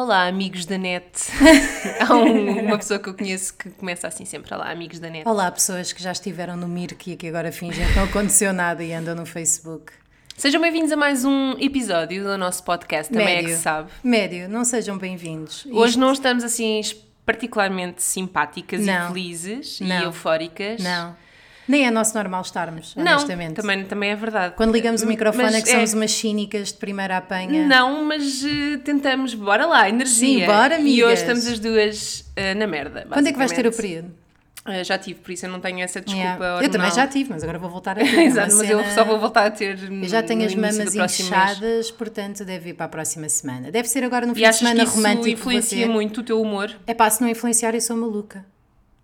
Olá, amigos da net. Há um- uma pessoa que eu conheço que começa assim sempre. Olá, amigos da net. Olá, pessoas que já estiveram no Mirk e que agora fingem que não aconteceu nada e andam no Facebook. Sejam bem-vindos a mais um episódio do nosso podcast, também é que Médio. se sabe. Médio, não sejam bem-vindos. Hoje Isto- não estamos assim particularmente simpáticas Não. e felizes e Não. eufóricas. Não. Nem é nosso normal estarmos, Não, honestamente. também, também é verdade. Quando ligamos o microfone Mas é que somos umas cínicas de primeira apanha. Não, mas eh, tentamos, bora lá, energia. Sim, bora, E amigas. hoje estamos as duas eh, na merda. Quando é que vais ter o período? Eh, já tive, por isso eu não tenho essa desculpa. Yeah. Eu também já tive, mas agora vou voltar a ter. É Exato, mas eu cena- só vou voltar a ter. Eu já tenho as mamas inchadas, portanto deve ir para a próxima semana. Deve ser agora no fim E de achas que semana isso romântico. influencia você... muito o teu humor? É pá, se não influenciar, eu sou maluca.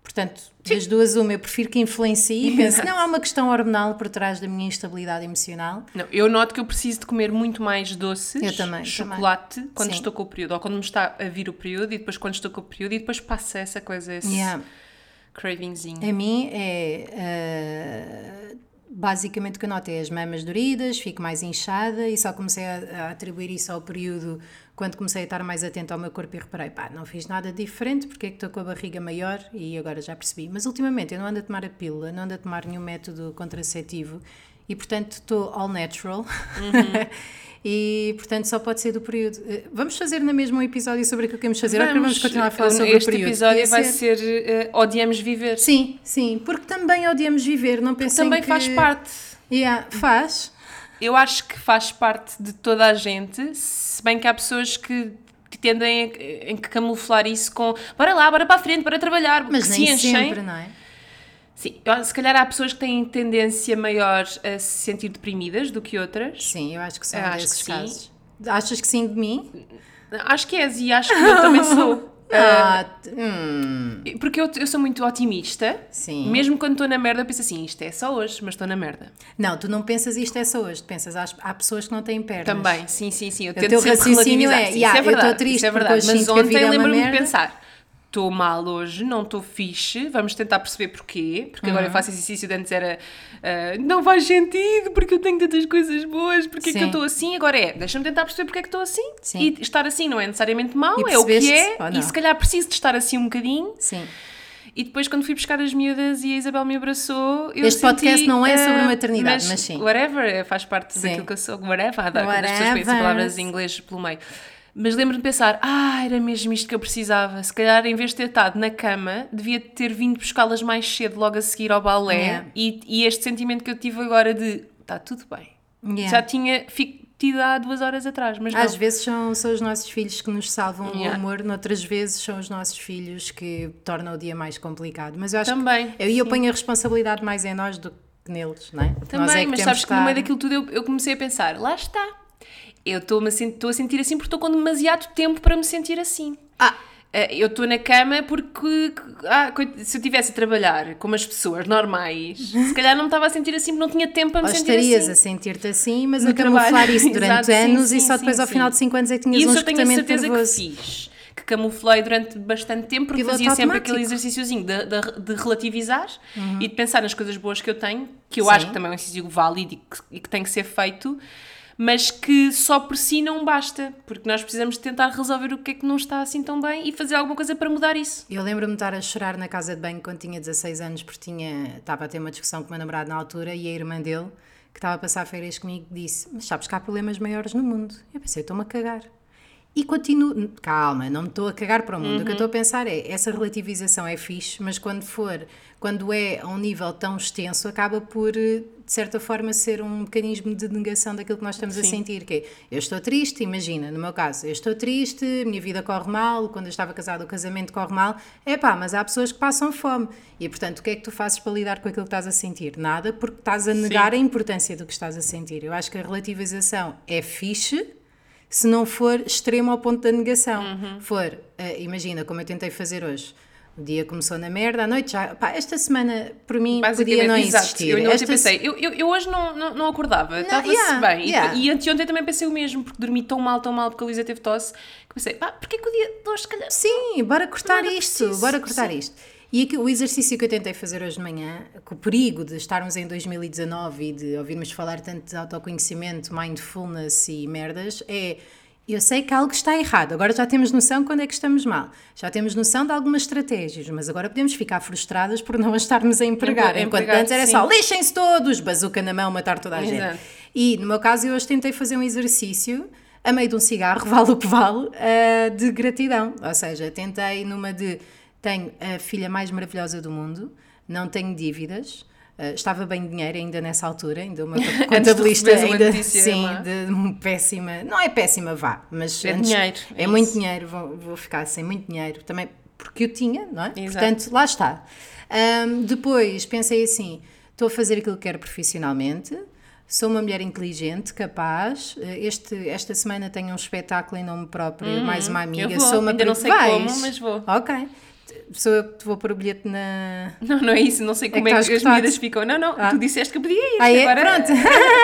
Portanto, das duas, uma, eu prefiro que influencie e pense, não há uma questão hormonal por trás da minha instabilidade emocional. Não, eu noto que eu preciso de comer muito mais doces, Eu também, chocolate, quando Sim. estou com o período, ou quando me está a vir o período, e depois quando estou com o período, e depois passa essa coisa, esse Yeah. cravingzinho. A mim é. ah, basicamente o que eu noto é as mamas doridas, fico mais inchada e só comecei a, a atribuir isso ao período quando comecei a estar mais atenta ao meu corpo e reparei, pá, não fiz nada diferente, porque é que estou com a barriga maior e agora já percebi. Mas ultimamente eu não ando a tomar a pílula, não ando a tomar nenhum método contraceptivo e portanto estou all natural. E, portanto, só pode ser do período. Eh, Vamos fazer na mesma um episódio sobre aquilo que vamos fazer ou que vamos continuar a falar sobre este o período? episódio vai ser? ser eh, Odiamos Viver. Sim, sim, porque também odiamos viver, não pensem Também que... faz parte. Yeah, faz. Eu acho que faz parte de toda a gente, se bem que há pessoas que, tendem a, em que camuflar isso com bora lá, bora para a frente, bora trabalhar, Mas nem se enchem. sempre, não é? Sim, se calhar há pessoas que têm tendência maior a se sentir deprimidas do que outras. Sim, eu acho que são Eu acho que sim. casos. Achas que sim de mim? Acho que és e acho que eu também sou. Ah, t- hum, Porque eu, eu sou muito otimista. Sim. Mesmo quando estou na merda, eu penso assim: isto é só hoje, mas estou na merda. Não, tu não pensas isto é só hoje, tu pensas, há, há pessoas que não têm pernas. Também, sim, sim, sim. Eu O tento teu sempre raciocínio é, Sim, "Yeah, é eu estou verdade, triste é verdade. Mas ontem é lembro-me de merda." pensar: estou mal hoje, não estou fixe, vamos tentar perceber porquê. Porque Uhum. agora eu faço exercício de antes era ah, não faz sentido, porque eu tenho tantas coisas boas, porque é que eu Sim. estou assim? Agora é, deixa-me tentar perceber porque é que estou assim. Sim. E estar assim não é necessariamente mau, E é o que é. E se calhar preciso de estar assim um bocadinho. Sim. E depois, quando fui buscar as miúdas e a Isabel me abraçou, eu Este podcast senti, não é sobre ah, maternidade, mas sim. Whatever, faz parte Sim. daquilo que eu sou. Whatever, adoro quando as pessoas Whatever. palavras em inglês pelo meio. Mas lembro-me de pensar, ah, era mesmo isto que eu precisava. Se calhar, em vez de ter estado na cama, devia ter vindo buscá-las mais cedo, logo a seguir ao balé. Yeah. E, e este sentimento que eu tive agora de, está tudo bem. Yeah. Já tinha tido há duas horas atrás, mas Às não. vezes são, são os nossos filhos que nos salvam Yeah. o humor, noutras vezes são os nossos filhos que tornam o dia mais complicado. Mas eu acho Também, que eu, eu ponho a responsabilidade mais em nós do que neles, não é? Também, é mas sabes que no meio daquilo tudo eu, eu comecei a pensar, lá está. Eu estou a sentir assim porque estou com demasiado tempo para me sentir assim. Ah, Eh, Eu estou na cama porque ah, se eu estivesse a trabalhar como as pessoas normais, se calhar não me estava a sentir assim porque não tinha tempo para me ou sentir estarias assim. a sentir-te assim, mas No a camuflar isso durante Exato, sim, anos e sim, só sim, depois ao sim. final de 5 anos é que tinhas Isso um eu tenho a esgotamento certeza nervoso. que fiz. Que camuflei durante bastante tempo porque fazia sempre aquele exercíciozinho de, de, de relativizar e de pensar nas coisas boas que eu tenho, que eu Sim. acho que também é um exercício válido e que, e que tem que ser feito, mas que só por si não basta, porque nós precisamos de tentar resolver o que é que não está assim tão bem e fazer alguma coisa para mudar isso. Eu lembro-me de estar a chorar na casa de banho quando tinha 16 anos porque tinha, estava a ter uma discussão com o meu namorado na altura e a irmã dele, que estava a passar férias comigo, disse: Mas sabes que há problemas maiores no mundo. Eu pensei: Estou-me a cagar. E continuo, calma, não me estou a cagar para o mundo. O que eu estou a pensar é: essa relativização é fixe, mas quando for, quando é a um nível tão extenso, acaba por, eh, de certa forma, ser um mecanismo de negação daquilo que nós estamos a Sim. sentir. Que é, eu estou triste, imagina, no meu caso, eu estou triste, a minha vida corre mal, quando eu estava casada o casamento corre mal. É pá, mas há pessoas que passam fome. E portanto, o que é que tu fazes para lidar com aquilo que estás a sentir? Nada, porque estás a negar a importância do que estás a sentir. Eu acho que a relativização é fixe se não for extremo ao ponto da negação. Uhum. For, eh, imagina, como eu tentei fazer hoje. O dia começou na merda, à noite já. Pá, esta semana, por mim, podia não exato. existir. Eu Esta pensei, eu, eu, eu hoje não, não, não acordava, estava-se yeah, bem. E- yeah. E, anteontem também pensei o mesmo, porque dormi tão mal, tão mal, porque a Luísa teve tosse, que pensei, pá, porquê que o dia de hoje, se calhar. Sim, bora cortar isto, preciso, bora cortar sim. isto. E aqui, o exercício que eu tentei fazer hoje de manhã, com o perigo de estarmos em 2019 e de ouvirmos falar tanto de autoconhecimento, mindfulness e merdas, é Eu sei que algo está errado, agora já temos noção quando é que estamos mal, já temos noção de algumas estratégias, mas agora podemos ficar frustradas por não as estarmos a empregar. Empregar, Enquanto antes era sim. só lixem-se todos, bazuca na mão, matar toda a Exato. gente. E no meu caso, eu hoje tentei fazer um exercício a meio de um cigarro, vale o que vale, ah, de gratidão. Ou seja, tentei numa de tenho a filha mais maravilhosa do mundo, não tenho dívidas. Ah, estava bem de dinheiro ainda nessa altura, ainda meu contabilista uma ainda sim, má. de um péssima, não é péssima vá, mas É dinheiro, é, é muito dinheiro, vou, vou ficar sem muito dinheiro também porque eu tinha, não é? Exato. Portanto, lá está. Ahm, depois pensei assim: estou a fazer aquilo que quero profissionalmente, sou uma mulher inteligente, capaz. Eh, Este, esta semana tenho um espetáculo em nome próprio, mais uma amiga. Uhum. eu vou, sou uma ainda não sei Vais? como, mas vou. Ok. Sou eu que te vou pôr o bilhete na. Não, não é isso, não sei como que é que, as medidas ficam. Não, não, Ah. tu disseste que podia ir. Ah, é? agora, Pronto.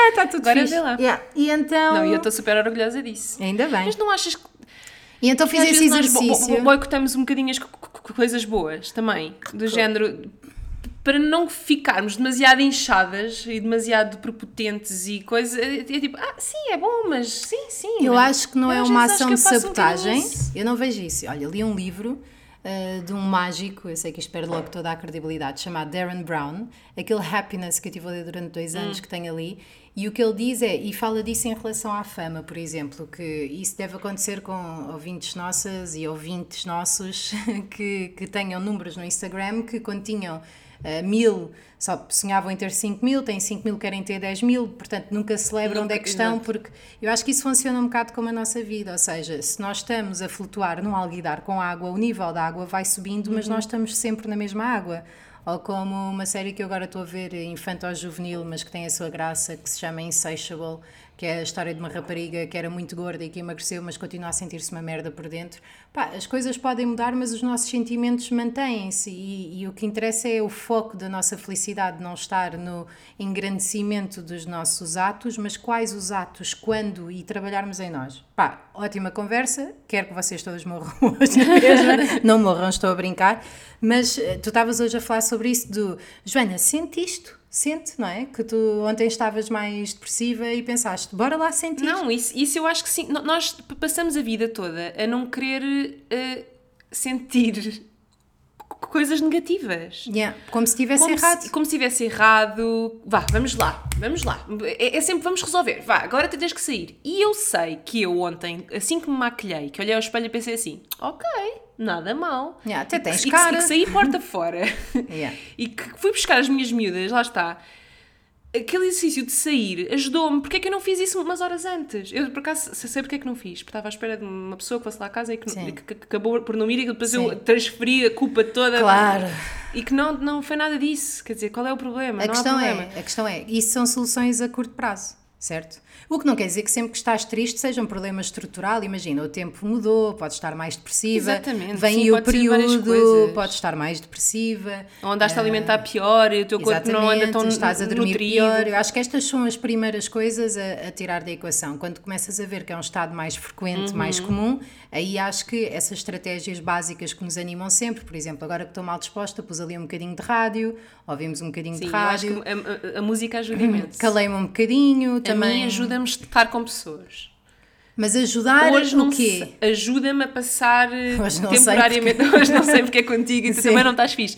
Está tudo agora fixe. vê lá. Yeah. E então. Não, e eu estou super orgulhosa disso. Ainda bem. Mas não achas que E então fiz esse nós exercício. boicotamos um bocadinho as co- co- co- coisas boas também? Do género. Para não ficarmos demasiado inchadas e demasiado prepotentes e coisas. É, é tipo, ah, sim, é bom, mas sim, sim. Eu acho que não eu é uma ação de eu um sabotagem. eu não vejo isso. Olha, li um livro uh, de um mágico, eu sei que isto perde logo toda a credibilidade, chamado Darren Brown, aquele happiness que eu estive a ler durante dois anos Hum. que tenho ali, e o que ele diz é, e fala disso em relação à fama, por exemplo, que isso deve acontecer com ouvintes nossas e ouvintes nossos que, que tenham números no Instagram que quando tinham uh, mil só sonhavam em ter 5 mil, têm 5 mil, querem ter 10 mil, portanto nunca se lembram onde é que estão, porque eu acho que isso funciona um bocado como a nossa vida, ou seja, se nós estamos a flutuar num alguidar com água, o nível da água vai subindo, mas nós estamos sempre na mesma água. Ou como uma série que eu agora estou a ver, infanto-juvenil, mas que tem a sua graça, que se chama Insatiable, que é a história de uma rapariga que era muito gorda e que emagreceu, mas continua a sentir-se uma merda por dentro. Pá, as coisas podem mudar, mas os nossos sentimentos mantêm-se e, e o que interessa é o foco da nossa felicidade, não estar no engrandecimento dos nossos atos, mas quais os atos, quando e trabalharmos em nós. Pá, ótima conversa, quero que vocês todos morram hoje na mesma. não morram, estou a brincar, mas eh, tu estavas hoje a falar sobre isso do Joana, sente isto, sente, não é? Que tu ontem estavas mais depressiva e pensaste, bora lá sentir. Não, isso, isso eu acho que sim. Nós passamos a vida toda a não querer eh, sentir coisas negativas. Yeah, como se estivesse Como errado. se, como se tivesse errado. Vá, vamos lá, vamos lá. É, é sempre vamos resolver. Vá, agora tu tens que sair. E eu sei que eu ontem, assim que me maquilhei, que olhei ao espelho e pensei assim: ok, nada mal. Yeah, até E que- tens e que, cara. e que saí porta fora. Yeah. E que fui buscar as minhas miúdas, lá está. Aquele exercício de sair ajudou-me. Porque é que eu não fiz isso umas horas antes? Eu, por acaso, sei porque é que não fiz. Porque estava à espera de uma pessoa que fosse lá a casa e que, Sim. que- que acabou por não ir e depois Sim. eu transferi a culpa toda. Claro. E que não, não foi nada disso. Quer dizer, qual é o problema? A não questão, há problema. é, a questão é, isso são soluções a curto prazo, certo? O que não quer dizer que sempre que estás triste seja um problema estrutural. Imagina, o tempo mudou, podes estar mais depressiva. Exatamente, Vem sim, o pode período, podes estar mais depressiva. Ou andaste a alimentar pior e o teu corpo não anda tão estás a dormir nutrido. pior. Eu acho que estas são as primeiras coisas a, a tirar da equação. Quando começas a ver que é um estado mais frequente, mais Uhum. comum, aí acho que essas estratégias básicas que nos animam sempre, por exemplo, agora que estou mal disposta, pus ali um bocadinho de rádio, ouvimos um bocadinho Sim, de eu acho rádio, que a, a- a música ajuda imenso. calei-me um bocadinho, também. Ajuda-me a estar com pessoas. Mas ajudar Hoje o não quê? Ajuda-me a passar eh, Hoje temporariamente. Hoje não sei porque é contigo e tu Sim. também não estás fixe.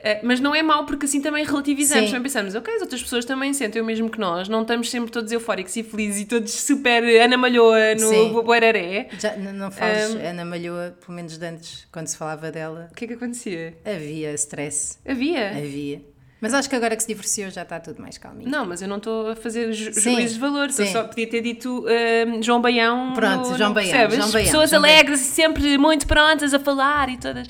Eh, mas não é mau porque assim também relativizamos. Sim. Também pensamos, ok, as outras pessoas também sentem o mesmo que nós. Não estamos sempre todos eufóricos e felizes e todos super Ana Malhoa no Sim. Boeraré. Já, não falas Ana Malhoa, pelo menos de antes, quando se falava dela, O que é que acontecia? havia stress. Havia. Havia. Mas acho que agora que se divorciou já está tudo mais calminho. Não, mas eu não estou a fazer ju Sim, juízes de valor. Eu sim. só podia ter dito eh, João Baião. Pronto, no- João Baião, percebes? João Baião, Pessoas João alegres e sempre muito prontas a falar e todas.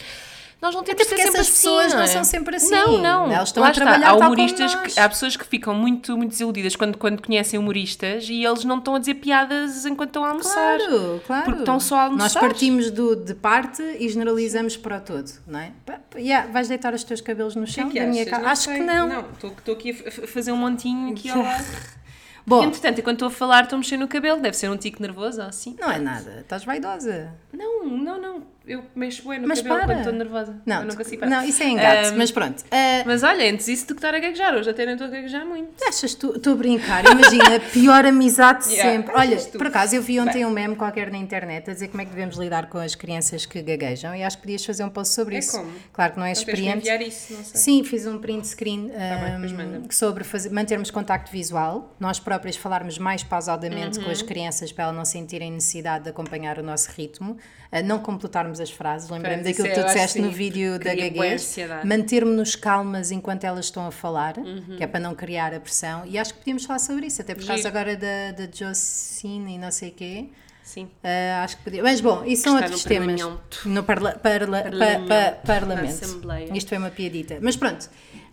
Nós não temos Até que ser sempre essas assim, pessoas não é? são sempre assim. Não, não. Elas estão Lá a está. trabalhar Há humoristas, nós. que, há pessoas que ficam muito, muito desiludidas quando, quando conhecem humoristas e eles não estão a dizer piadas enquanto estão a almoçar. Claro, claro. Porque estão só a almoçar. Nós partimos do, de parte e generalizamos para o todo, não é? Yeah, vais deitar os teus cabelos no O que é chão que da minha casa? Não Acho sei. que não. Não, estou aqui a fazer um montinho aqui ao lado. Bom, Entretanto, enquanto estou a falar, estou a mexer no cabelo. Deve ser um tico nervoso ou assim. não é nada. Estás vaidosa. Não, não, não. Eu mexo bem no Mas cabelo para. quando estou nervosa. Não, eu nunca tu- não, isso é engate, Ahm, mas pronto. Ah, Mas olha, antes isso do que estar a gaguejar, hoje até nem estou a gaguejar muito. Achas tu? Estou a brincar, imagina, a pior amizade de Yeah, sempre. Olha, tu? por acaso eu vi ontem um meme qualquer na internet a dizer como é que devemos lidar com as crianças que gaguejam e acho que podias fazer um post sobre É isso. como? Claro que não és Não tens que isso, não sei. Sim, fiz um print screen bem, depois manda-me. sobre fazer- mantermos contacto visual, nós próprias falarmos mais pausadamente com as Uhum. crianças para elas não sentirem necessidade de acompanhar o nosso ritmo, a não completarmos as frases. Pois, daquilo que é, tu disseste no vídeo da gaguez, mantermos-nos calmas enquanto elas estão a falar, Uhum. que é para não criar a pressão, e acho que podíamos falar sobre isso, até por causa Giro. agora da, da Jocine e não sei o quê. Sim. Ah, acho que podia. Mas bom, isso são outros no temas. parlamento. No parla, parla, pa- Parlamento. pa-. Isto foi uma piadita. Mas pronto,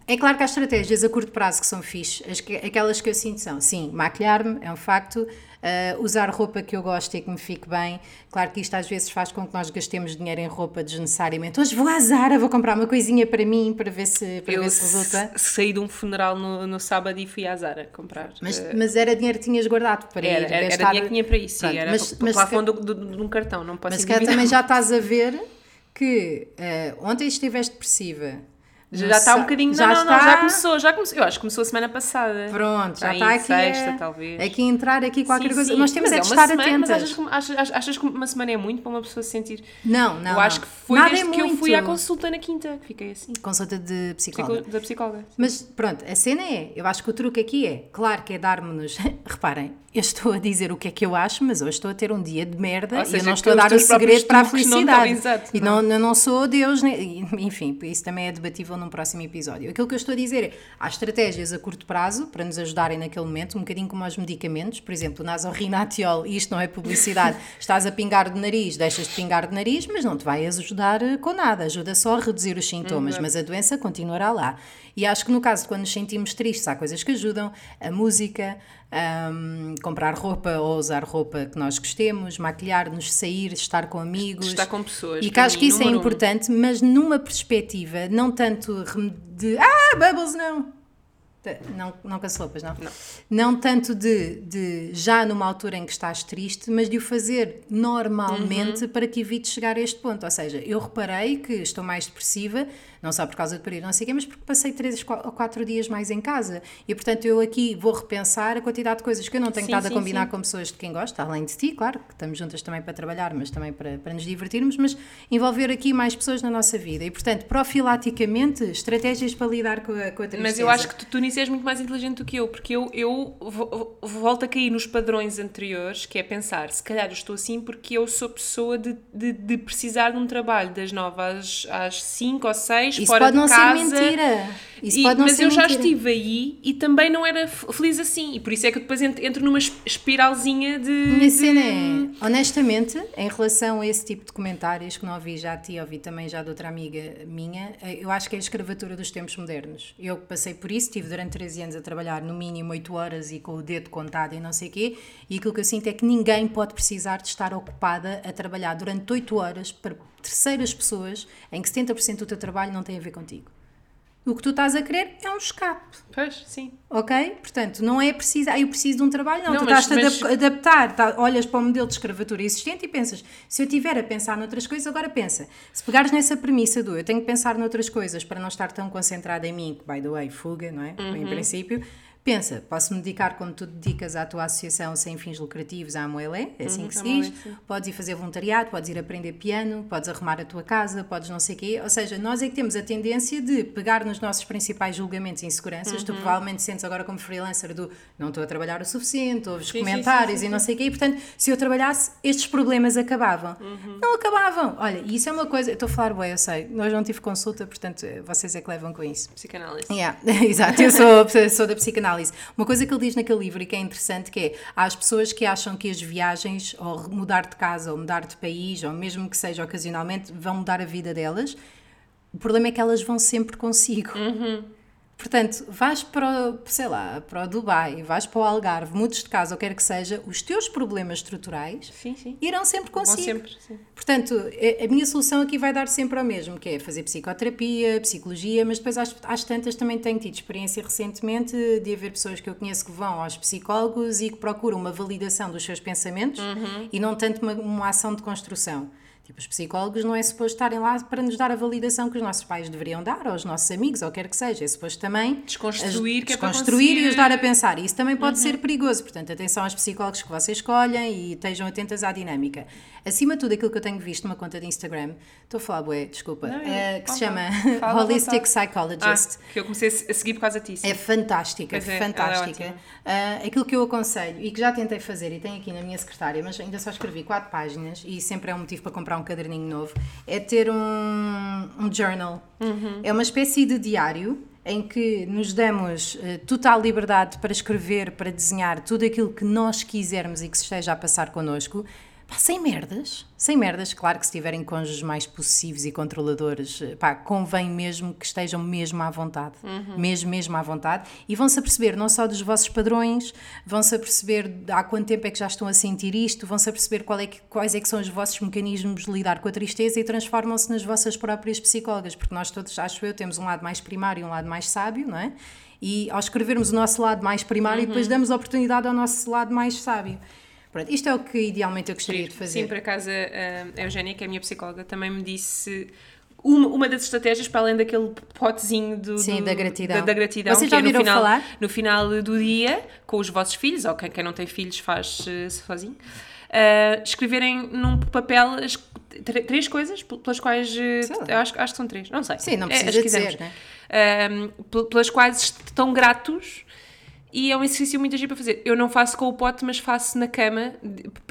é claro que há estratégias a curto prazo que são fixe. As que- aquelas que eu sinto são, sim, maquilhar-me é um facto. ah, usar roupa que eu gosto e que me fique bem. Claro que isto às vezes faz com que nós gastemos dinheiro em roupa desnecessariamente. Hoje vou à Zara, vou comprar uma coisinha para mim para ver se, para Eu ver se resulta. saí de um funeral no, no sábado e fui à Zara comprar. Mas, eh, mas era dinheiro que tinhas guardado para era, ir era, era gastar. dinheiro que tinha para isso, sim, era mas- mas plafond de um cartão, não posso Mas se calhar endividar. também já estás a ver que eh, ontem estiveste depressiva. Já No está um bocadinho. Já não, não, está... não, já começou, já começou. Eu acho que começou a semana passada. Pronto, já Aí, está aqui. sexta, a, talvez. Aqui entrar aqui qualquer Sim, coisa. sim. Nós temos Mas é de estar semana, atentas. achas que, achas, achas que uma semana é muito para uma pessoa se sentir. Não, não. eu acho não. que foi Nada desde é que eu fui à consulta na quinta que fiquei assim. Consulta de psicóloga. Psico- da psicóloga. Mas pronto, a cena é, eu acho que o truque aqui é, claro que é dar-me-nos, reparem, eu estou a dizer o que é que eu acho, mas hoje estou a ter um dia de merda Ou e eu seja, não que estou a dar o segredo para a truques não felicidade. estão- exato, e não. não, eu não sou Deus, enfim, isso também é debatível num próximo episódio. Aquilo que eu estou a dizer é, há estratégias a curto prazo para nos ajudarem naquele momento, um bocadinho como aos medicamentos, por exemplo, o nasorrinatiol, e isto não é publicidade, estás a pingar de nariz, deixas de pingar de nariz, mas não te vai ajudar com nada, ajuda só a reduzir os sintomas, mas a doença continuará lá. E acho que no caso de quando nos sentimos tristes, há coisas que ajudam, a música, hum, comprar roupa ou usar roupa que nós gostemos, maquilhar-nos, sair, estar com amigos. Estar com pessoas, E que acho que isso é número um. importante, mas numa perspectiva, não tanto de ah, Bubbles não! Não, não cancelou, pois não? Não. tanto de, de já numa altura em que estás triste, mas de o fazer normalmente para que evites chegar a este ponto. Ou seja, eu reparei que estou mais depressiva, não só por causa do período, não sei o quê, mas porque passei três ou quatro dias mais em casa. E portanto eu aqui vou repensar a quantidade de coisas que eu não tenho Sim, estado a sim, combinar sim. com pessoas de quem gosta, além de ti, claro, que estamos juntas também para trabalhar, mas também para, para nos divertirmos, mas envolver aqui mais pessoas na nossa vida. E portanto, profilaticamente, estratégias para lidar com a, com a tristeza. Mas eu acho que tu, tu nisso és muito mais inteligente do que eu, porque eu, eu vo- volto a cair nos padrões anteriores, que é pensar, se calhar eu estou assim porque eu sou pessoa de, de, de precisar de um trabalho das 9 às, às 5 ou 6, Isso pode de não casa. ser mentira. Isso E- pode não mas ser eu já mentira. estive aí e também não era feliz assim. E por isso é que eu depois ent- entro numa es- espiralzinha de. Minha de- cena é, honestamente, em relação a esse tipo de comentários que não ouvi já a ti, ouvi também já de outra amiga minha, eh, eu acho que é a escravatura dos tempos modernos. Eu passei por isso, estive durante 13 anos a trabalhar no mínimo 8 horas e com o dedo contado e não sei o quê, e aquilo que eu sinto é que ninguém pode precisar de estar ocupada a trabalhar durante 8 horas para terceiras pessoas em que 70% do teu trabalho não tem a ver contigo. O que tu estás a querer é um escape. Pois, sim. Ok? Portanto, não é preciso, ah, eu preciso de um trabalho, não. Não, tu estás-te a mas- adap- adaptar, tá- olhas para o modelo de escravatura existente e pensas, se eu tiver a pensar noutras coisas, agora pensa. Se pegares nessa premissa do eu tenho que pensar noutras coisas para não estar tão concentrada em mim, que, by the way, fuga, não é? Uhum. Em princípio. Pensa, posso me dedicar como tu dedicas à tua associação sem fins lucrativos, à Moelé, é assim que se diz. Moelé. Podes ir fazer voluntariado, podes ir aprender piano, podes arrumar a tua casa, podes não sei o quê. Ou seja, nós é que temos a tendência de pegar nos nossos principais julgamentos e inseguranças. Uhum. Tu provavelmente sentes agora como freelancer do não estou a trabalhar o suficiente, ouves sim, comentários sim, sim, e não sei o quê. E, portanto, se eu trabalhasse, estes problemas acabavam. Uhum. Não acabavam. Olha, e isso é uma coisa... Estou a falar bem, eu sei. Nós não tive consulta, portanto, vocês é que levam com isso. Psicanálise. Yeah, exato, eu sou, sou da psicanálise. Uma coisa que ele diz naquele livro e que é interessante que é, há as pessoas que acham que as viagens, ou mudar de casa, ou mudar de país, ou mesmo que seja ocasionalmente, vão mudar a vida delas. O problema é que elas vão sempre consigo. Portanto, vais para, o, sei lá, para o Dubai, vais para o Algarve, mudes de casa, ou quer que seja, os teus problemas estruturais Sim, sim. irão sempre Vão consigo. sempre, sim. Portanto, a a minha solução aqui vai dar sempre ao mesmo, que é fazer psicoterapia, psicologia, mas depois às, às tantas também tenho tido experiência recentemente de haver pessoas que eu conheço que vão aos psicólogos e que procuram uma validação dos seus pensamentos Uhum. e não tanto uma, uma ação de construção. Tipo, os psicólogos não é suposto estarem lá para nos dar a validação que os nossos pais deveriam dar, ou os nossos amigos, ou quer que seja. É suposto também Desconstruir, que é desconstruir e conseguir- ajudar a pensar. E isso também pode ser perigoso. Portanto, atenção aos psicólogos que vocês escolhem e estejam atentas à dinâmica. Acima de tudo, aquilo que eu tenho visto numa conta de Instagram, estou a falar, bué, desculpa, Não, eh, que se fala. chama Fala Holistic vontade. Psychologist. Ah, que eu comecei a seguir por causa disso. É fantástica, é, é fantástica. ótima. Ah, aquilo que eu aconselho e que já tentei fazer e tenho aqui na minha secretária, mas ainda só escrevi quatro páginas e sempre é um motivo para comprar um caderninho novo, é ter um, um journal. Uhum. É uma espécie de diário em que nos damos eh, total liberdade para escrever, para desenhar tudo aquilo que nós quisermos e que se esteja a passar connosco. Pá, sem merdas, sem merdas, claro que se tiverem cônjuges mais possessivos e controladores, eh, pá, convém mesmo que estejam mesmo à vontade, mesmo, mesmo à vontade, e vão-se aperceber não só dos vossos padrões, vão-se aperceber há quanto tempo é que já estão a sentir isto, vão-se aperceber qual é que- quais é que são os vossos mecanismos de lidar com a tristeza e transformam-se nas vossas próprias psicólogas, porque nós todos, acho eu, temos um lado mais primário e um lado mais sábio, não é? E ao escrevermos o nosso lado mais primário, depois damos oportunidade ao nosso lado mais sábio. Pronto, isto é o que idealmente eu gostaria de fazer. Sim, por acaso a, Eugénia, que é a minha psicóloga, também me disse uma, uma das estratégias para além daquele potezinho do, Sim, do- da gratidão. Da, da gratidão Vocês já é no ouviram final, falar? no final do dia com os vossos filhos, ou quem, quem não tem filhos faz eh, sozinho, eh, escreverem num papel as tr- três coisas pelas quais eh, eu acho, acho que são três, não sei. Sim, não É, precisa ser, quisermos. né? Pel- pelas quais estão gratos e é um exercício muito giro para fazer. Eu não faço com o pote, mas faço na cama.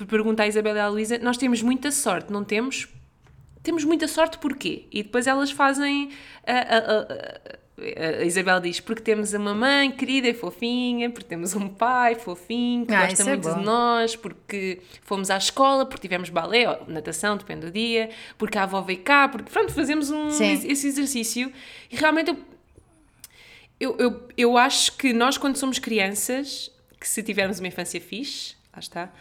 Pergunta à Isabela e à Luísa. Nós temos muita sorte, não temos? Temos muita sorte porquê? E depois elas fazem. A, a- a- a Isabel diz: porque temos uma mãe querida e fofinha, porque temos um pai fofinho que Ah, gosta é muito bom. de nós, porque fomos à escola, porque tivemos balé, ou natação, depende do dia, porque a avó veio cá, porque pronto, fazemos um, Sim. esse exercício e realmente eu eu, eu, eu acho que nós, quando somos crianças, que se tivermos uma infância fixe, lá está,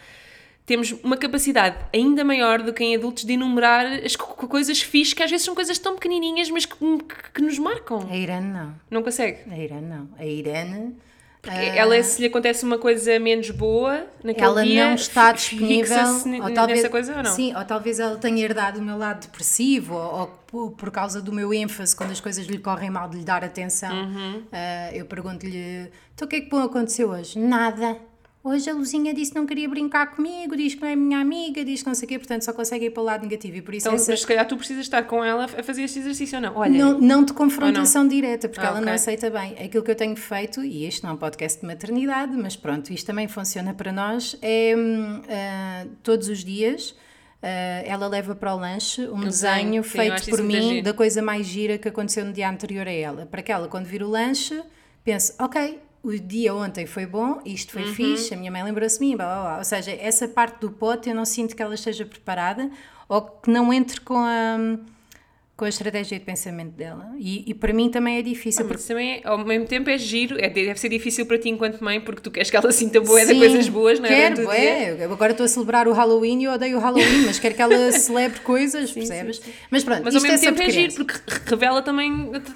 temos uma capacidade ainda maior do que em adultos de enumerar as co- co- coisas fixes, que às vezes são coisas tão pequenininhas, mas que, que- que nos marcam. A Irene não. Não consegue. A Irene não. A Irene. Porque ah, ela, se lhe acontece uma coisa menos boa naquele ela dia, não está disponível ou talvez, nessa coisa ou não? Sim, ou talvez ela tenha herdado o meu lado depressivo ou, ou por, causa do meu ênfase quando as coisas lhe correm mal de lhe dar atenção. Uhum. ah, eu pergunto-lhe: então o que é que bom aconteceu hoje? Nada. Hoje a Luzinha disse que não queria brincar comigo, diz que não é minha amiga, diz que não sei o quê, portanto só consegue ir para o lado negativo e por isso Então, essa- mas se calhar tu precisas estar com ela a fazer este exercício ou não? Olha, não, não de confrontação direta, porque Ah, ela não ok. aceita bem. Aquilo que eu tenho feito, e isto não é um podcast de maternidade, mas pronto, isto também funciona para nós, é ah, todos os dias. ah, ela leva para o lanche um desenho, desenho sim, eu feito por mim da coisa mais gira que aconteceu no dia anterior a ela. Para que ela, quando vir o lanche, pense: ok, o dia ontem foi bom, isto foi Uhum. fixe, a minha mãe lembrou-se de mim, blá, blá, blá. Ou seja, essa parte do pote eu não sinto que ela esteja preparada ou que não entre com a com a estratégia de pensamento dela. E, e para mim também é difícil. Mas também, é- ao mesmo tempo, é giro, é, deve ser difícil para ti enquanto mãe, porque tu queres que ela sinta boa de Sim, coisas boas, não é? Quero, é. Agora estou a celebrar o Halloween e eu odeio o Halloween, mas quero que ela celebre coisas, percebes? Mas pronto, Mas ao mesmo é tempo é giro, porque re- revela também de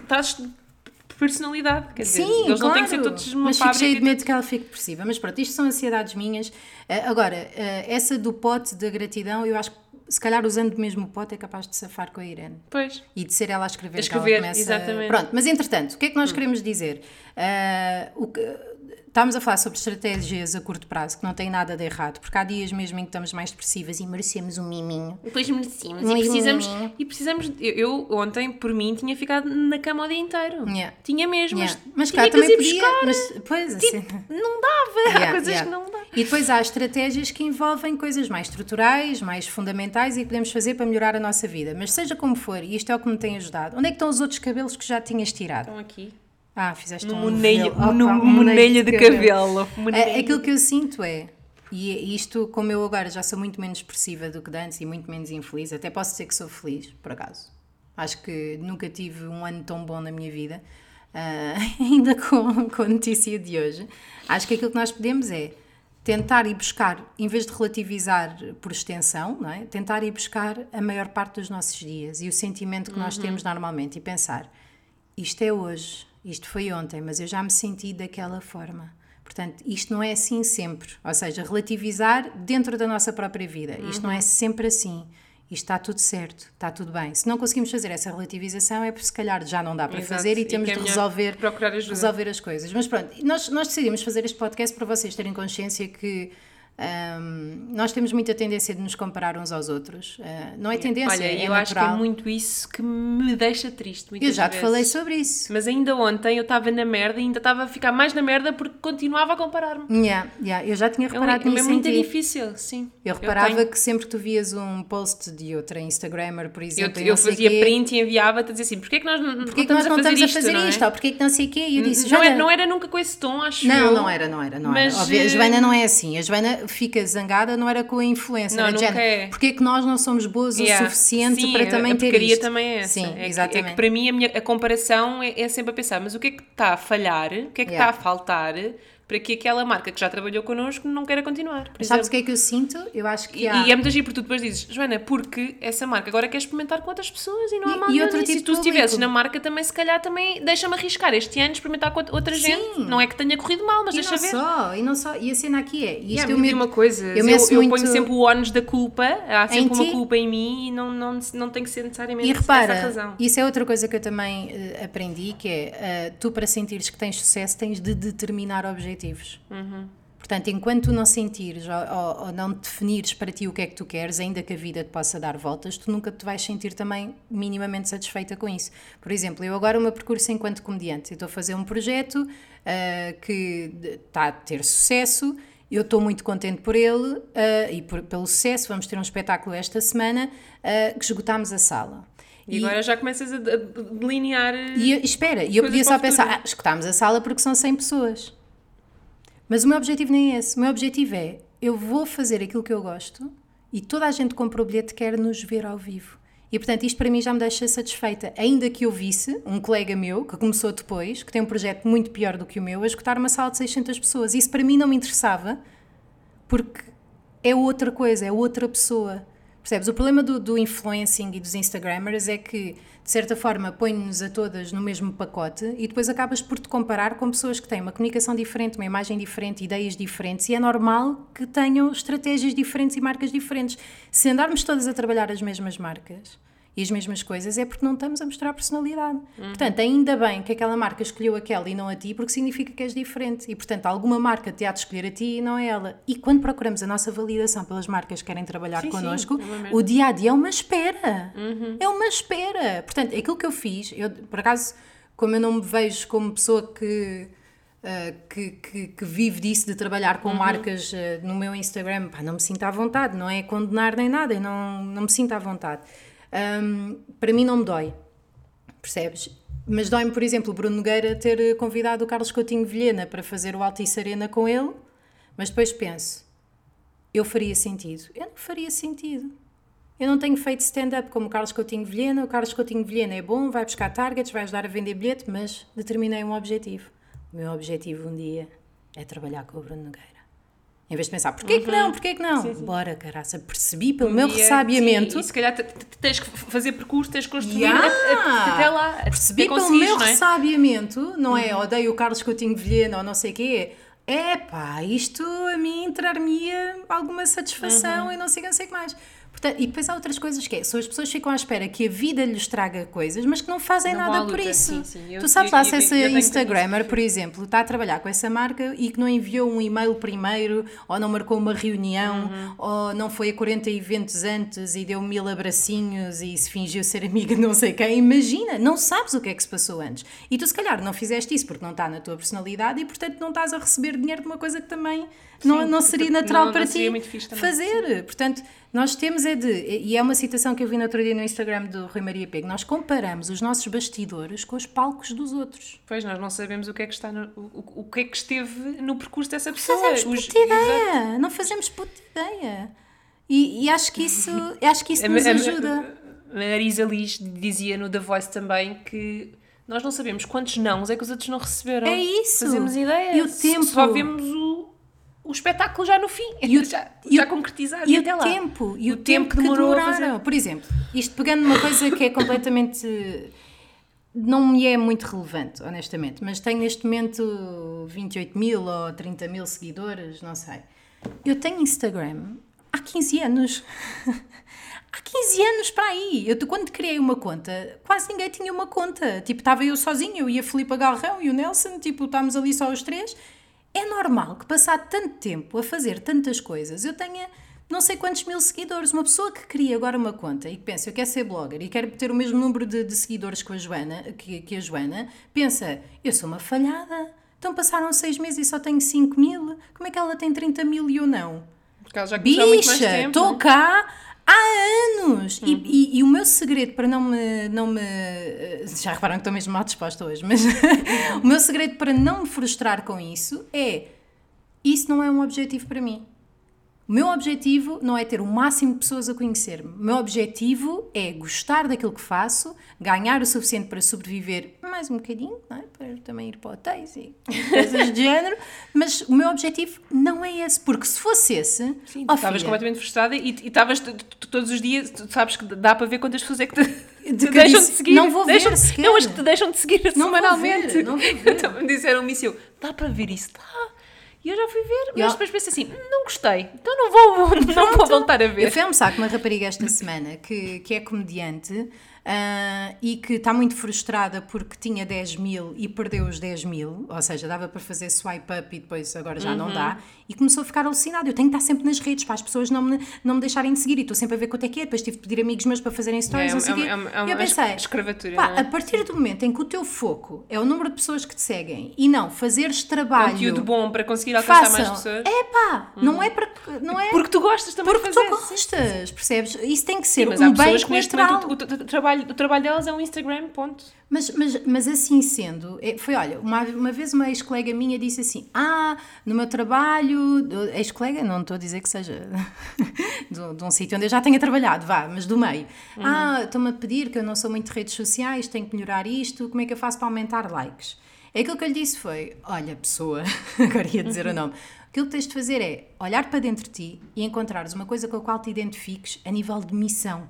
personalidade. Quer dizer, Sim, eles claro. não têm que ser todos uma mas fico fábrica. e de medo que ela fique depressiva. Mas pronto, isto são ansiedades minhas. Ah, agora, ah, essa do pote da gratidão, eu acho que se calhar usando mesmo o pote é capaz de safar com a Irene. Pois. E de ser ela a escrever, A que ela escrever, começa... exatamente. Pronto, mas entretanto, o que é que nós queremos dizer? Ah, o que- Estamos a falar sobre estratégias a curto prazo, que não tem nada de errado, porque há dias mesmo em que estamos mais depressivas e merecemos um miminho. Depois merecemos. Um E precisamos, miminho. e precisamos. Eu, eu ontem, por mim, tinha ficado na cama o dia inteiro. Yeah. Tinha mesmo. Yeah. Mas, cá também podia, buscar. mas pois assim. Não dava. Há Yeah, coisas yeah. que não dá. E depois há estratégias que envolvem coisas mais estruturais, mais fundamentais e que podemos fazer para melhorar a nossa vida. Mas seja como for, e isto é o que me tem ajudado. Onde é que estão os outros cabelos que já tinhas tirado? Estão aqui. Ah, fizeste um. Opa, no um monelho de cabelo. É, aquilo que eu sinto é, e isto, como eu agora já sou muito menos expressiva do que de antes e muito menos infeliz, até posso dizer que sou feliz, por acaso. Acho que nunca tive um ano tão bom na minha vida, ah, ainda com, com a notícia de hoje. Acho que aquilo que nós podemos é tentar ir buscar, em vez de relativizar por extensão, é? tentar ir buscar a maior parte dos nossos dias e o sentimento que nós temos normalmente e pensar isto é hoje, isto foi ontem, mas eu já me senti daquela forma. Portanto, isto não é assim sempre. Ou seja, relativizar dentro da nossa própria vida. Isto não é sempre assim. isto está tudo certo, está tudo bem. Se não conseguimos fazer essa relativização, é porque se calhar já não dá para Exato. fazer e E temos é de resolver, procurar ajuda. resolver as coisas. Mas pronto, nós, nós decidimos fazer este podcast para vocês terem consciência que hum, nós temos muita tendência de nos comparar uns aos outros. Ah, não é tendência, Olha, é eu acho que é natural. muito isso que me deixa triste. Eu já te vezes. falei sobre isso. Mas ainda ontem eu estava na merda e ainda estava a ficar mais na merda porque continuava a comparar-me. Yeah, yeah, eu já tinha É, um- reparado é nisso em muito difícil, sim. Eu reparava tenho- que sempre que tu vias um post de outra Instagrammer, por eu, exemplo, eu sei fazia quê, print e enviava-te a dizer assim: porquê é que nós não, Porquê que nós não estamos a fazer não é? isto? Ou porquê que não sei o quê? E eu disse, Não, é, Joana, não era nunca com esse tom, acho Não, eu. não era, não era, não Mas, era. Óbvio, a Joana não é assim. A Joana fica zangada, não era com a influência, Não, nunca é. Porquê que nós não somos boas Yeah. o suficiente Sim, para também a ter isto? também é essa. Sim, é que- exatamente. É que, para mim a, minha, a comparação é, é sempre a pensar, mas o que é que está a falhar, o que é que Yeah. está a faltar para que aquela marca que já trabalhou connosco não queira continuar? Por Sabes o que é que eu sinto? Eu acho que E, há... e é muito giro porque tu depois dizes, Joana, porque essa marca agora quer experimentar com outras pessoas e não há E- mal e nenhum outro tipo Se tu estivesses na marca também, se calhar também deixa-me arriscar este ano experimentar com outra gente. Não é que tenha corrido mal, mas E deixa não ver. só, e não só, e a cena aqui é, e isto Yeah, eu me uma coisa, eu eu, eu muito- ponho sempre o ónus da culpa, há sempre uma ti. culpa em mim e não, não, não tem que ser necessariamente E essa a repara, razão. isso é outra coisa que eu também eh, aprendi, que é, eh, tu para sentires que tens sucesso tens de determinar objetivos. Uhum. Portanto, enquanto tu não sentires ou, ou- não definires para ti o que é que tu queres, ainda que a vida te possa dar voltas, tu nunca te vais sentir também minimamente satisfeita com isso. Por exemplo, eu agora o meu percurso enquanto comediante, eu estou a fazer um projeto eh, que está a ter sucesso, eu estou muito contente por ele eh, e por- pelo sucesso, vamos ter um espetáculo esta semana eh, que esgotámos a sala. E, agora já começas a, delinear. E eu- espera, e eu podia só pensar, ah, escutámos a sala porque são 100 pessoas. Mas o meu objetivo nem é esse. O meu objetivo é, eu vou fazer aquilo que eu gosto e toda a gente que compra o bilhete quer nos ver ao vivo. E portanto isto para mim já me deixa satisfeita. Ainda que eu visse um colega meu, que começou depois, que tem um projeto muito pior do que o meu, a escutar uma sala de 600 pessoas. Isso para mim não me interessava, porque é outra coisa, é outra pessoa. Percebes? O problema do, do influencing e dos Instagrammers é que, de certa forma, põe-nos a todas no mesmo pacote e depois acabas por te comparar com pessoas que têm uma comunicação diferente, uma imagem diferente, ideias diferentes e é normal que tenham estratégias diferentes e marcas diferentes. Se andarmos todas a trabalhar as mesmas marcas e as mesmas coisas, é porque não estamos a mostrar personalidade. Portanto, ainda bem que aquela marca escolheu aquela e não a ti, porque significa que és diferente. E, portanto, alguma marca te há de escolher a ti e não a ela. E quando procuramos a nossa validação pelas marcas que querem trabalhar Sim, sim, connosco, é uma merda. o dia a dia é uma espera. É uma espera. Portanto, aquilo que eu fiz, eu, por acaso, como eu não me vejo como pessoa que. Uh, que, que, que vive disso, de trabalhar com marcas uh, no meu Instagram, pá, não me sinto à vontade, não é condenar nem nada, eu não, não me sinto à vontade. Um, para mim não me dói, percebes? Mas dói-me, por exemplo, o Bruno Nogueira ter eh, convidado o Carlos Coutinho Vilhena para fazer o Altice Arena com ele, mas depois penso, eu faria sentido? Eu não faria sentido. Eu não tenho feito stand-up como o Carlos Coutinho Vilhena. O Carlos Coutinho Vilhena é bom, vai buscar targets, vai ajudar a vender bilhete, mas determinei um objetivo. O meu objetivo um dia é trabalhar com o Bruno Nogueira. Em vez de pensar, porquê que não, porquê que não? Bora, caraça, percebi pelo meu Um dia- ressabiamento, Sim, e se calhar te- te- tens que fazer percurso, tens que construir Yeah! a- até lá. Percebi até pelo meu não é? ressabiamento, não é odeio o Carlos Coutinho Vilhena ou não sei o quê. É pá, isto a mim entrar-me alguma satisfação e não sei o que, não sei o que mais. Portanto, e depois há outras coisas que é, são as pessoas ficam à espera que a vida lhes traga coisas, mas que não fazem Não nada por isso. sim, sim. Eu- tu sabes eu- lá eu- se essa Instagrammer, por exemplo, está a trabalhar com essa marca e que não enviou um e-mail primeiro, ou não marcou uma reunião, Uhum. ou não foi a 40 eventos antes e deu mil abracinhos e se fingiu ser amiga de não sei quem. Imagina, não sabes o que é que se passou antes. E tu, se calhar, não fizeste isso porque não está na tua personalidade e, portanto, não estás a receber dinheiro de uma coisa que também não, Sim, não seria natural não- para não ti fazer. Portanto, nós temos é de. E é uma citação que eu vi no outro dia no Instagram do Rui Maria Pego. Nós comparamos os nossos bastidores com os palcos dos outros. Pois nós não sabemos o que é que está no, o, o que é que esteve no percurso dessa pessoa. Fazemos Os- puta ideia. Não fazemos puta ideia. E, e acho que isso, acho que isso nos a- ajuda. A Marisa Liz dizia no The Voice também que nós não sabemos quantos nãos é que os outros não receberam. É isso. Fazemos ideia. E o tempo. Só vemos o, o espetáculo já no fim. E o- já, e já concretizado. E, o lá. tempo, e o, O tempo, tempo que que demorou a demoraram. fazer. Por exemplo, isto pegando numa coisa que é completamente. Não me é muito relevante, honestamente, mas tenho neste momento 28 mil ou 30 mil seguidores, não sei. Eu tenho Instagram há 15 anos. há 15 anos para aí. Eu, quando criei uma conta, quase ninguém tinha uma conta. Tipo, estava eu sozinha, eu e a Filipa Galrão e o Nelson, tipo, estávamos ali só os três. É normal que, passado tanto tempo a fazer tantas coisas, eu tenha não sei quantos mil seguidores. Uma pessoa que cria agora uma conta e que pensa, eu quero ser blogger e quero ter o mesmo número de, de seguidores que a, Joana, que, que a Joana, pensa, eu sou uma falhada. Então passaram seis meses e só tenho 5 mil. Como é que ela tem 30 mil e eu não? Porque ela já Bicha, estou né? cá há anos! Uhum. E, e- e o meu segredo para não me, não me. Já repararam que estou mesmo mal disposta hoje, mas o meu segredo para não me frustrar com isso é: isso não é um objetivo para mim. O meu objetivo não é ter o máximo de pessoas a conhecer-me. O meu objetivo é gostar daquilo que faço, ganhar o suficiente para sobreviver mais um bocadinho, é? para também ir para hotéis e coisas do género. Mas o meu objetivo não é esse, porque se fosse esse, Sim, oh, estavas completamente frustrada e estavas todos os dias, tu sabes que dá para ver quantas pessoas é que te, te que deixam disse, de seguir. "Não vou ver deixam, sequer." Não, as que te deixam de seguir Não vou semanalmente. ver, não vou ver. Então me disseram-me isso, dá para ver isso? Dá. E eu já fui ver, mas Eu- depois pensei assim, não gostei, então não vou, não vou voltar a Eu ver. fui almoçar com uma rapariga esta semana que, que é comediante ah, e que está muito frustrada porque tinha 10 mil e perdeu os 10 mil, ou seja, dava para fazer swipe up e depois agora já Uhum. não dá, e começou a ficar alucinada. Eu tenho que estar sempre nas redes para as pessoas não me, não me deixarem de seguir e estou sempre a ver quanto é que é. Depois tive de pedir amigos meus para fazerem stories, É, não sei o é é é E eu pensei, escravatura, pá, é? a partir do momento em que o teu foco é o número de pessoas que te seguem e não fazeres trabalho. Conteúdo bom para conseguir alcançar mais Façam. pessoas. É pá, não é para. Não é Porque tu gostas também porque tu gostas, percebes? Isso tem que ser Sim, mas um há bem pessoas que neste momento o, o- o trabalho, o trabalho delas é um Instagram, ponto. Mas, mas, mas assim sendo, é- foi, olha, uma, uma vez uma ex-colega minha disse assim, ah, no meu trabalho, ex-colega, não estou a dizer que seja de, de um sítio onde eu já tenha trabalhado, vá, mas do meio. Ah, estão-me a pedir que eu não sou muito de redes sociais, tenho que melhorar isto, como é que eu faço para aumentar likes? Aquilo que eu lhe disse foi, olha, pessoa, agora ia dizer o nome, aquilo que tens de fazer é olhar para dentro de ti e encontrares uma coisa com a qual te identifiques a nível de missão.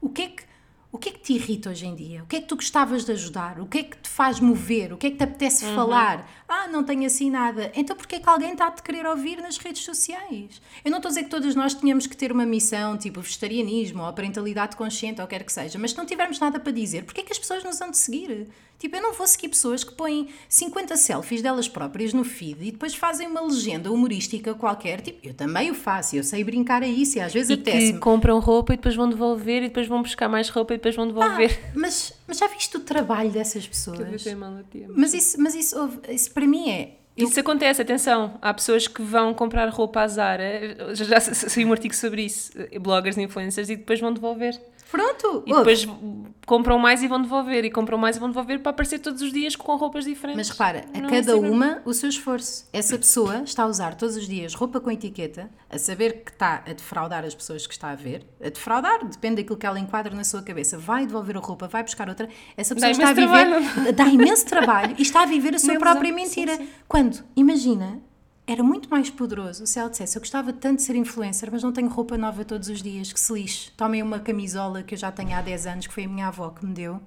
O que é que o que é que te irrita hoje em dia? O que é que tu gostavas de ajudar? O que é que te faz mover? O que é que te apetece falar? Ah, não tenho assim nada. Então porquê é que alguém está a te querer ouvir nas redes sociais? Eu não estou a dizer que todas nós tenhamos que ter uma missão, tipo vegetarianismo ou a parentalidade consciente ou quer que seja, mas se não tivermos nada para dizer, porquê é que as pessoas nos vão de seguir? Tipo, eu não vou seguir pessoas que põem 50 selfies delas próprias no feed e depois fazem uma legenda humorística qualquer. Tipo, eu também o faço, eu sei brincar a isso e às vezes E que compram roupa e depois vão devolver e depois vão buscar mais roupa e depois vão devolver. Ah, mas, mas já viste o trabalho dessas Eu pessoas? Mas isso, mas isso, isso para mim é. eu- Isso acontece, atenção. Há pessoas que vão comprar roupa à Zara, já, já sa- saiu um artigo sobre isso, bloggers e influencers, e depois vão devolver. Pronto! E depois compram mais e vão devolver, e compram mais e vão devolver para aparecer todos os dias com roupas diferentes. Mas repara, a no cada Instagram. uma o seu esforço. Essa pessoa está a usar todos os dias roupa com etiqueta, a saber que está a defraudar as pessoas que está a ver. A defraudar, depende daquilo que ela enquadra na sua cabeça. Vai devolver a roupa, vai buscar outra. Essa pessoa está a viver. trabalho. Dá imenso trabalho e está a viver a sua própria ilusão, sim, mentira. sim. Quando, imagina, era muito mais poderoso se ela dissesse: Eu gostava tanto de ser influencer, mas não tenho roupa nova todos os dias, que se lixe. Tomem uma camisola que eu já tenho há 10 anos, que foi a minha avó que me deu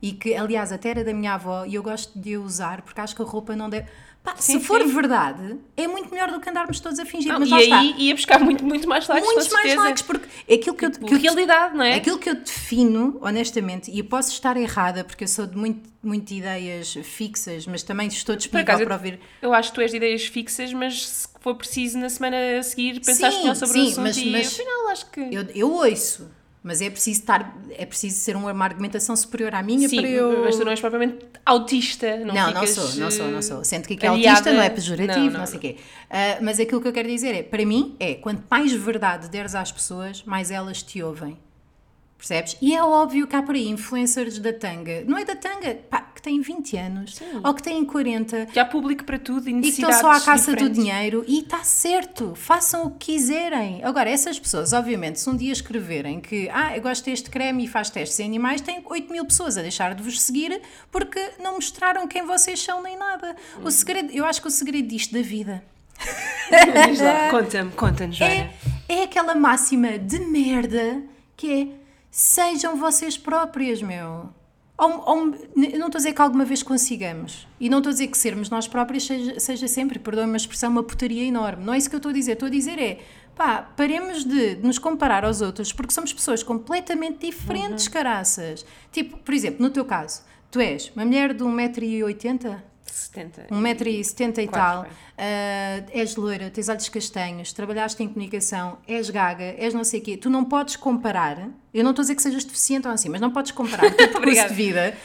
e que, aliás, até era da minha avó e eu gosto de usar porque acho que a roupa não deve. Pá, Sim, se for sim. verdade, é muito melhor do que andarmos todos a fingir. Não, mas e aí está. ia buscar muito, muito mais likes, Muitos mais likes, porque aquilo que eu, Tipo, que eu realidade, não é? Aquilo que eu defino, honestamente, e eu posso estar errada porque eu sou de muito, muito ideias fixas, mas também estou disponível acaso, para ouvir. eu acho que tu és de ideias fixas, mas se for preciso na semana a seguir pensaste Sim, melhor sobre sim, o assunto mas- e mas afinal acho que... Eu, eu ouço, mas é preciso estar, é preciso ser uma argumentação superior à minha Sim, para eu. mas tu não és propriamente autista, não Não, não sou, não sou, não sou. Sendo que aqui é aliada- autista não é pejorativo, não, Não, não, sei o quê. Ah, mas aquilo que eu quero dizer é, para mim, é quanto mais verdade deres às pessoas, mais elas te ouvem. Percebes? E é óbvio que há por aí influencers da tanga, não é da tanga, pá, que têm 20 anos, ou que têm 40, Que há público para tudo e e que estão só à caça do diferentes. dinheiro e está certo, façam o que quiserem. Agora, essas pessoas, obviamente, se um dia escreverem que ah, eu gosto deste creme e faz testes em animais, têm 8 mil pessoas a deixar de vos seguir porque não mostraram quem vocês são nem nada. O segredo, eu acho que o segredo disto da vida Conta-me, conta-nos, é, é aquela máxima de merda que é sejam vocês próprias, meu. Ou- ou- não estou a dizer que alguma vez consigamos. E não estou a dizer que sermos nós próprias seja, seja sempre, perdoem-me a expressão, uma putaria enorme. Não é isso que eu estou a dizer. Estou a dizer é, pá, paremos de nos comparar aos outros porque somos pessoas completamente diferentes, Uhum. caraças. Tipo, por exemplo, no teu caso, tu és uma mulher de 1,80m, 70. 1,70m e Quatro, tal, ah, és loira, tens olhos castanhos, trabalhaste em comunicação, és gaga, és não sei o quê. Tu não podes comparar, eu não estou a dizer que sejas deficiente ou assim, mas não podes comparar o teu percurso de vida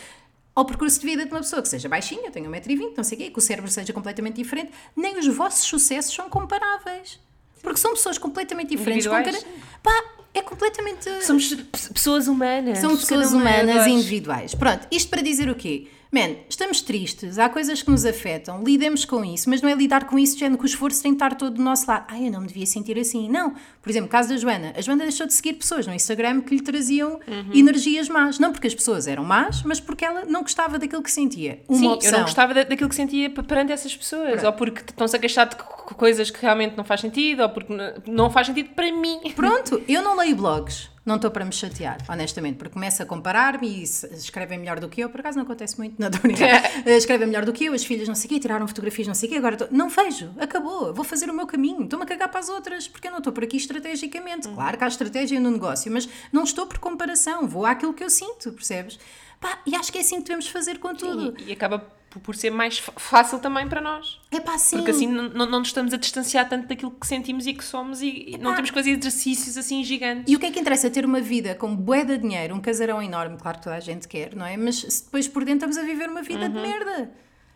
ao percurso de vida de uma pessoa que seja baixinha, tenha 1,20m, não sei o quê, que o cérebro seja completamente diferente, nem os vossos sucessos são comparáveis. Porque são pessoas completamente diferentes. Com Individuais. cara... Pá, é completamente... Somos pe- pessoas humanas. São pessoas é humanas nós. individuais. Pronto, isto para dizer o quê? Man, estamos tristes, há coisas que nos afetam, lidemos com isso, mas não é lidar com isso género que o esforço tem de estar todo do nosso lado. Ai, eu não me devia sentir assim. Não. Por exemplo, caso da Joana. A Joana deixou de seguir pessoas no Instagram que lhe traziam Uhum. energias más. Não porque as pessoas eram más, mas porque ela não gostava daquilo que sentia. Uma Sim, opção. eu não gostava da- daquilo que sentia perante essas pessoas. Ou porque estão-se a queixar de co- co- coisas que realmente não faz sentido, ou porque não faz sentido para mim. Pronto, eu não leio blogs. Não estou para me chatear, honestamente, porque começa a comparar-me e escrevem melhor do que eu. Por acaso não acontece muito, não estou a brincar. Eh, Escrevem melhor do que eu, as filhas não sei o quê, tiraram fotografias não sei o quê. Agora estou- não vejo, acabou, vou fazer o meu caminho. Estou-me a cagar para as outras, porque eu não estou por aqui estrategicamente. Claro que há estratégia no negócio, mas não estou por comparação, vou àquilo que eu sinto, percebes? Pá, e acho que é assim que devemos fazer com tudo. E, e acaba por- ser mais fácil também para nós. É pá, sim. Porque assim não, não nos estamos a distanciar tanto daquilo que sentimos e que somos e, e não temos que fazer exercícios assim gigantes. E o que é que interessa? Ter uma vida com bué de dinheiro, um casarão enorme, claro que toda a gente quer, não é? Mas depois por dentro estamos a viver uma vida de merda.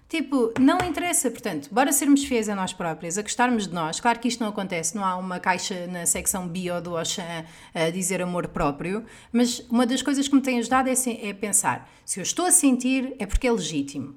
Tipo, não interessa, portanto, bora sermos fiéis a nós próprias, a gostarmos de nós. Claro que isto não acontece, não há uma caixa na secção bio do Auchan a dizer amor próprio, mas uma das coisas que me tem ajudado é, se- é pensar: se eu estou a sentir, é porque é legítimo.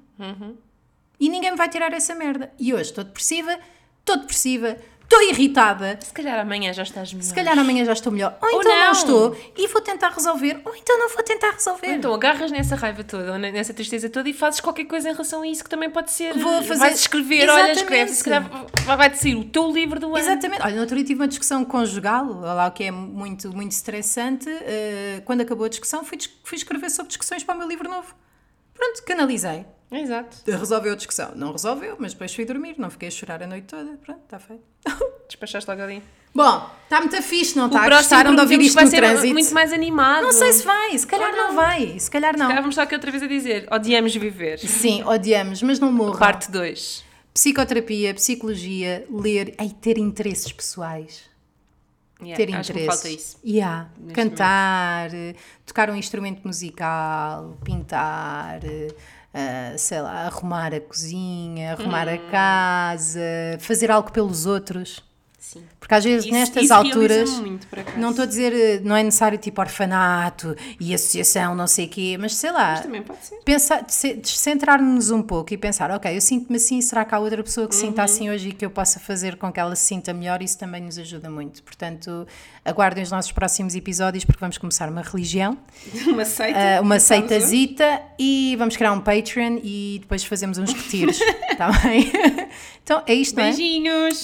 E ninguém me vai tirar essa merda. E hoje estou depressiva, estou depressiva, estou irritada, Se calhar amanhã já estás melhor. se calhar amanhã já estou melhor. Ou, Ou então não. não. estou e vou tentar resolver. Ou então não vou tentar resolver. Então agarras nessa raiva toda, ou ne- nessa tristeza toda e fazes qualquer coisa em relação a isso que também pode ser. Vou fazer- Vais escrever, olha, Exatamente. escreves, se calhar vai- vai-te sair o teu livro do ano. Exatamente. Olha, no outro dia tive uma discussão conjugal, olha lá o que é muito, muito estressante. eh, quando acabou a discussão, fui, fui escrever sobre discussões para o meu livro novo. Pronto, canalizei. Exato. Resolveu a discussão. Não resolveu, mas depois fui dormir. Não fiquei a chorar a noite toda. Pronto, está feito. Despachaste logo ali. Bom, está muito fixe, não está? Gostaram de ouvir isto vai no ser trânsito? muito mais animado. Não sei se vai, se calhar não. não. vai, se calhar não. Se calhar vamos estar aqui outra vez a dizer, odiamos viver. Sim, odiamos, mas não morram. Parte 2. Psicoterapia, psicologia, ler e ter interesses pessoais. ter acho interesses. falta isso. Yeah. Cantar, eh, tocar um instrumento musical, pintar, eh, sei lá, arrumar a cozinha, arrumar Hum. a casa, fazer algo pelos outros. Sim. Porque às vezes Isso- nestas isso alturas. muito. Não estou a dizer, eh, não é necessário tipo orfanato e associação, não sei o quê, mas sei lá. Mas também pode ser. Pensar, descentrar-nos um pouco e pensar, ok, eu sinto-me assim, será que há outra pessoa que se Uhum. sinta assim hoje e que eu possa fazer com que ela se sinta melhor? Isso também nos ajuda muito. Portanto, aguardem os nossos próximos episódios porque vamos começar uma religião, Uma seita. ah, uma seitazita e vamos criar um Patreon e depois fazemos uns retiros, está bem? Então é isto, não é? Beijinhos.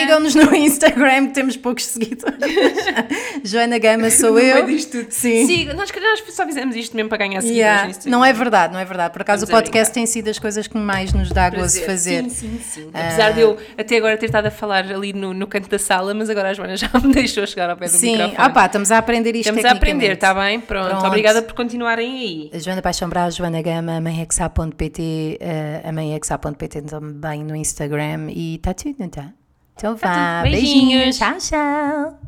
Sigam-nos no Instagram, que temos poucos seguidores. Joana Gama sou No eu. meio disto tudo. Sim. Siga- nós, nós só fizemos isto mesmo para ganhar seguidores Yeah, no Instagram. Não é verdade, não é verdade. Por acaso Estamos o podcast tem sido as coisas que mais nos dá gozo Prazer. fazer. Sim, sim, sim. Apesar de eu até agora ter estado a falar ali no, no canto da sala, mas agora a Joana já me deixou chegar ao pé do Sim, microfone. ah pá, estamos a aprender isto Estamos a aprender, está bem? Pronto. Pronto. Obrigada por continuarem aí. A Joana Paixão Brás, Joana Gama, a mãexa.pt, eh, a mãexa.pt também no Instagram e está tudo, não está? Então vá, tudo. Beijinhos. beijinhos, tchau, tchau.